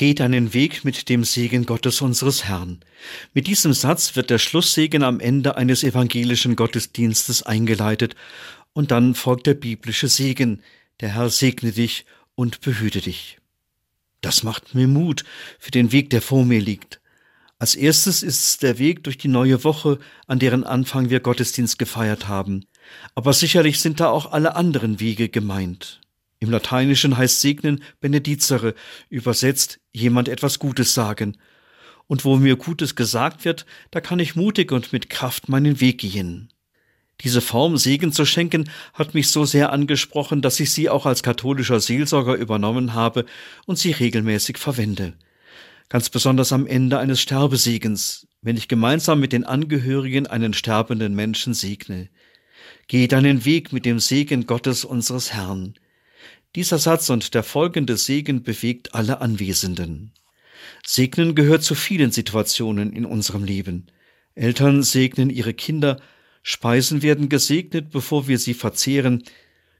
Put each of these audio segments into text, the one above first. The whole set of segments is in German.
Geht einen Weg mit dem Segen Gottes unseres Herrn. Mit diesem Satz wird der Schlusssegen am Ende eines evangelischen Gottesdienstes eingeleitet und dann folgt der biblische Segen. Der Herr segne dich und behüte dich. Das macht mir Mut für den Weg, der vor mir liegt. Als erstes ist es der Weg durch die neue Woche, an deren Anfang wir Gottesdienst gefeiert haben. Aber sicherlich sind da auch alle anderen Wege gemeint. Im Lateinischen heißt Segnen benedizere, übersetzt jemand etwas Gutes sagen. Und wo mir Gutes gesagt wird, da kann ich mutig und mit Kraft meinen Weg gehen. Diese Form Segen zu schenken hat mich so sehr angesprochen, dass ich sie auch als katholischer Seelsorger übernommen habe und sie regelmäßig verwende. Ganz besonders am Ende eines Sterbesegens, wenn ich gemeinsam mit den Angehörigen einen sterbenden Menschen segne. Geh deinen Weg mit dem Segen Gottes unseres Herrn. Dieser Satz und der folgende Segen bewegt alle Anwesenden. Segnen gehört zu vielen Situationen in unserem Leben. Eltern segnen ihre Kinder, Speisen werden gesegnet, bevor wir sie verzehren,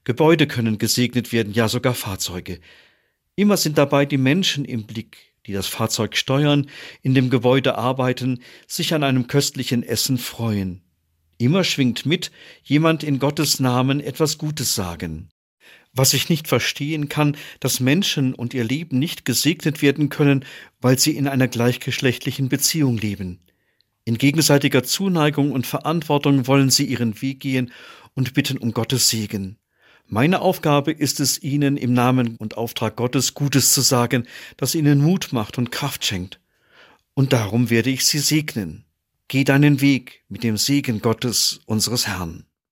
Gebäude können gesegnet werden, ja sogar Fahrzeuge. Immer sind dabei die Menschen im Blick, die das Fahrzeug steuern, in dem Gebäude arbeiten, sich an einem köstlichen Essen freuen. Immer schwingt mit, jemand in Gottes Namen etwas Gutes sagen. Was ich nicht verstehen kann, dass Menschen und ihr Leben nicht gesegnet werden können, weil sie in einer gleichgeschlechtlichen Beziehung leben. In gegenseitiger Zuneigung und Verantwortung wollen sie ihren Weg gehen und bitten um Gottes Segen. Meine Aufgabe ist es, ihnen im Namen und Auftrag Gottes Gutes zu sagen, das ihnen Mut macht und Kraft schenkt. Und darum werde ich sie segnen. Geh deinen Weg mit dem Segen Gottes unseres Herrn.